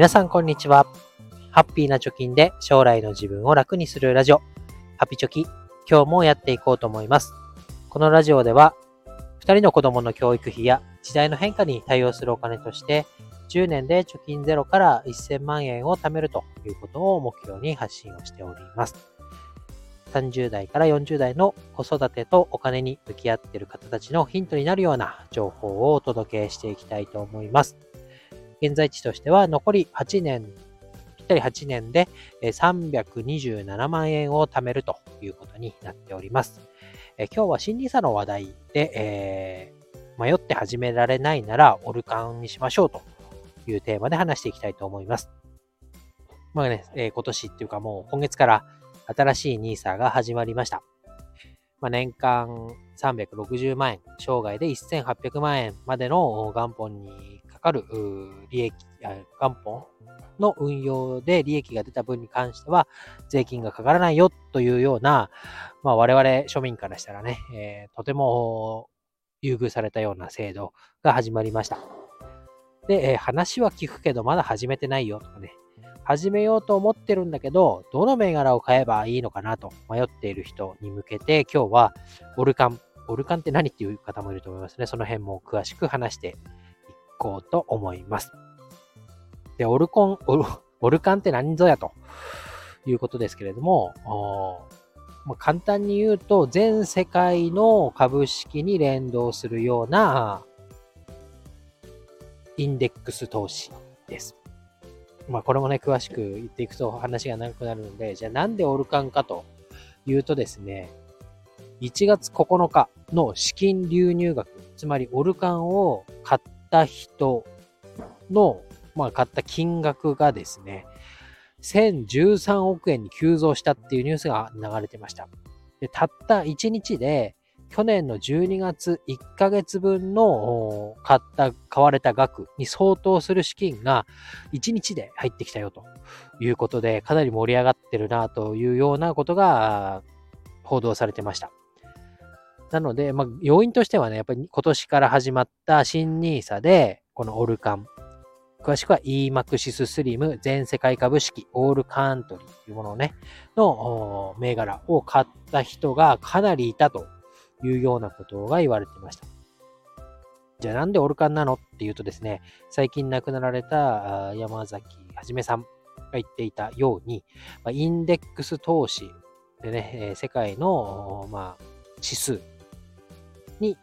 皆さんこんにちは。ハッピーな貯金で将来の自分を楽にするラジオ、ハピチョキ、今日もやっていこうと思います。このラジオでは、2人の子供の教育費や時代の変化に対応するお金として、10年で貯金ゼロから1000万円を貯めるということを目標に発信をしております。30代から40代の子育てとお金に向き合っている方たちのヒントになるような情報をお届けしていきたいと思います。現在地としては残り8年、ぴったり8年で327万円を貯めるということになっております。え今日は心理差の話題で、えー、迷って始められないならオルカンにしましょうというテーマで話していきたいと思います。まあね、えー、今年っていうかもう今月から新しい NISA が始まりました。まあ、年間360万円、生涯で1800万円までの元本にかる利益、元本の運用で利益が出た分に関しては税金がかからないよというような、まあ、我々庶民からしたらね、えー、とても優遇されたような制度が始まりました。で、えー、話は聞くけどまだ始めてないよとかね、始めようと思ってるんだけど、どの銘柄を買えばいいのかなと迷っている人に向けて、今日はオルカン、オルカンって何っていう方もいると思いますね。その辺も詳しく話してこうと思います。で、オルコン、オルオルカンって何ぞやということですけれども、まあ、簡単に言うと、全世界の株式に連動するようなインデックス投資です。まあこれもね、詳しく言っていくと話が長くなるので、じゃあなんでオルカンかというとですね、1月9日の資金流入額、つまりオルカンを買った人の、まあ買った金額がですね、1013億円に急増したっていうニュースが流れてました。でたった1日で去年の12月1ヶ月分の買った、買われた額に相当する資金が1日で入ってきたよということで、かなり盛り上がってるなというようなことが報道されてました。なので、まあ、要因としてはね、やっぱり今年から始まった新 NISA で、このオルカン、詳しくは EMAXIS SLIM 全世界株式オールカントリーというものをね、の銘柄を買った人がかなりいたというようなことが言われてました。じゃあなんでオルカンなのっていうとですね、最近亡くなられた山崎はじめさんが言っていたように、インデックス投資でね、世界の、まあ、指数に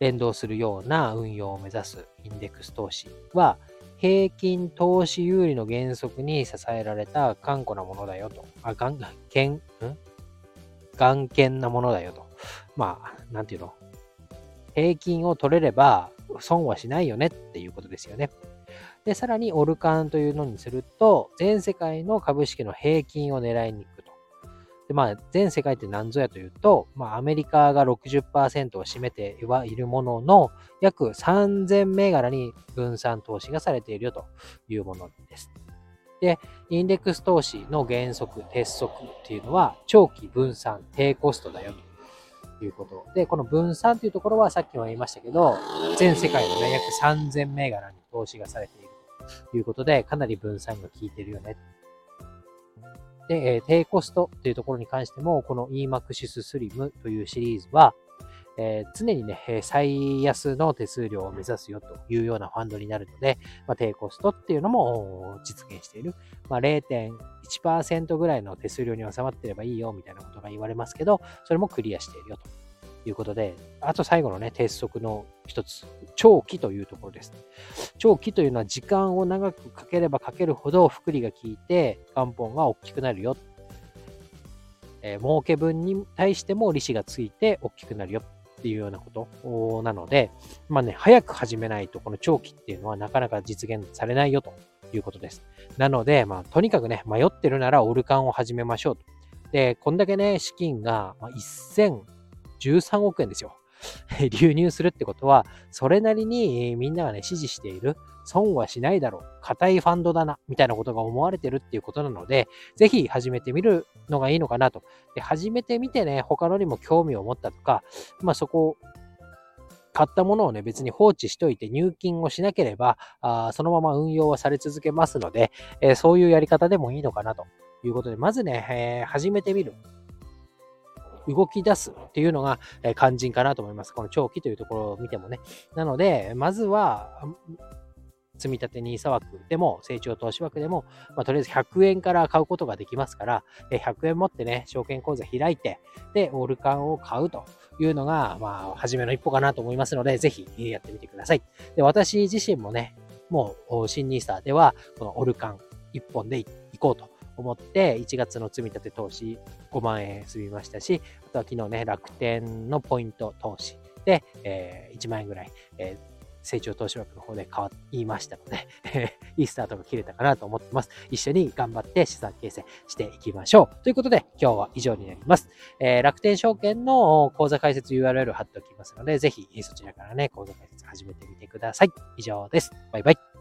連動するような運用を目指すインデックス投資は、平均投資有利の原則に支えられた頑固なものだよと。あ、がん、けん、ん眼見なものだよと。まあ、なんていうの？平均を取れれば損はしないよねっていうことですよね。で、さらにオルカンというのにすると、全世界の株式の平均を狙いに。で、まあ、全世界って何ぞやというと、まあ、アメリカが60%を占めてはいるものの、約3000銘柄に分散投資がされているよというものです。で、インデックス投資の原則、鉄則っていうのは、長期分散、低コストだよと。いうこと。で、この分散というところはさっきも言いましたけど、全世界のね、約3000銘柄に投資がされているということで、かなり分散が効いてるよね。で、え低コストというところに関しても、この EMAXIS Slim というシリーズは、えー、常にね、最安の手数料を目指すよというようなファンドになるので、まあ、低コストっていうのも実現している。まあ、0.1%ぐらいの手数料に収まってればいいよみたいなことが言われますけど、それもクリアしているよということで、あと最後のね、鉄則の一つ、長期というところです。長期というのは時間を長くかければかけるほど福利が効いて元本が大きくなるよ。えー、儲け分に対しても利子がついて大きくなるよっていうようなことなので、まあね、早く始めないとこの長期っていうのはなかなか実現されないよということです。なので、まあ、とにかくね、迷ってるならオルカンを始めましょうと。で、こんだけね、資金が1013億円ですよ。流入するってことは、それなりにみんながね、支持している、損はしないだろう、硬いファンドだな、みたいなことが思われてるっていうことなので、ぜひ始めてみるのがいいのかなと。で、始めてみてね、他のにも興味を持ったとか、まあそこ買ったものをね、別に放置しといて入金をしなければ、あそのまま運用はされ続けますので、えー、そういうやり方でもいいのかなということで、まずね、えー、始めてみる。動き出すっていうのが、え肝心かなと思います。この長期というところを見てもね。なので、まずは、積立 NISA 枠でも、成長投資枠でも、まあ、とりあえず100円から買うことができますから、100円持ってね、証券口座開いて、で、オールカンを買うというのが、まあ、初めの一歩かなと思いますので、ぜひやってみてください。で、私自身もね、もう、新 NISA では、このオルカン1本でいこうと思って、1月の積み立て投資5万円済みましたし、あとは昨日ね、楽天のポイント投資で、えー、1万円ぐらい、えー成長投資枠の方で変わりましたので いいスタートが切れたかなと思ってます。一緒に頑張って資産形成していきましょう。ということで、今日は以上になります。えー、楽天証券の口座開設 URL 貼っておきますので、ぜひそちらからね、口座開設始めてみてください。以上です。バイバイ。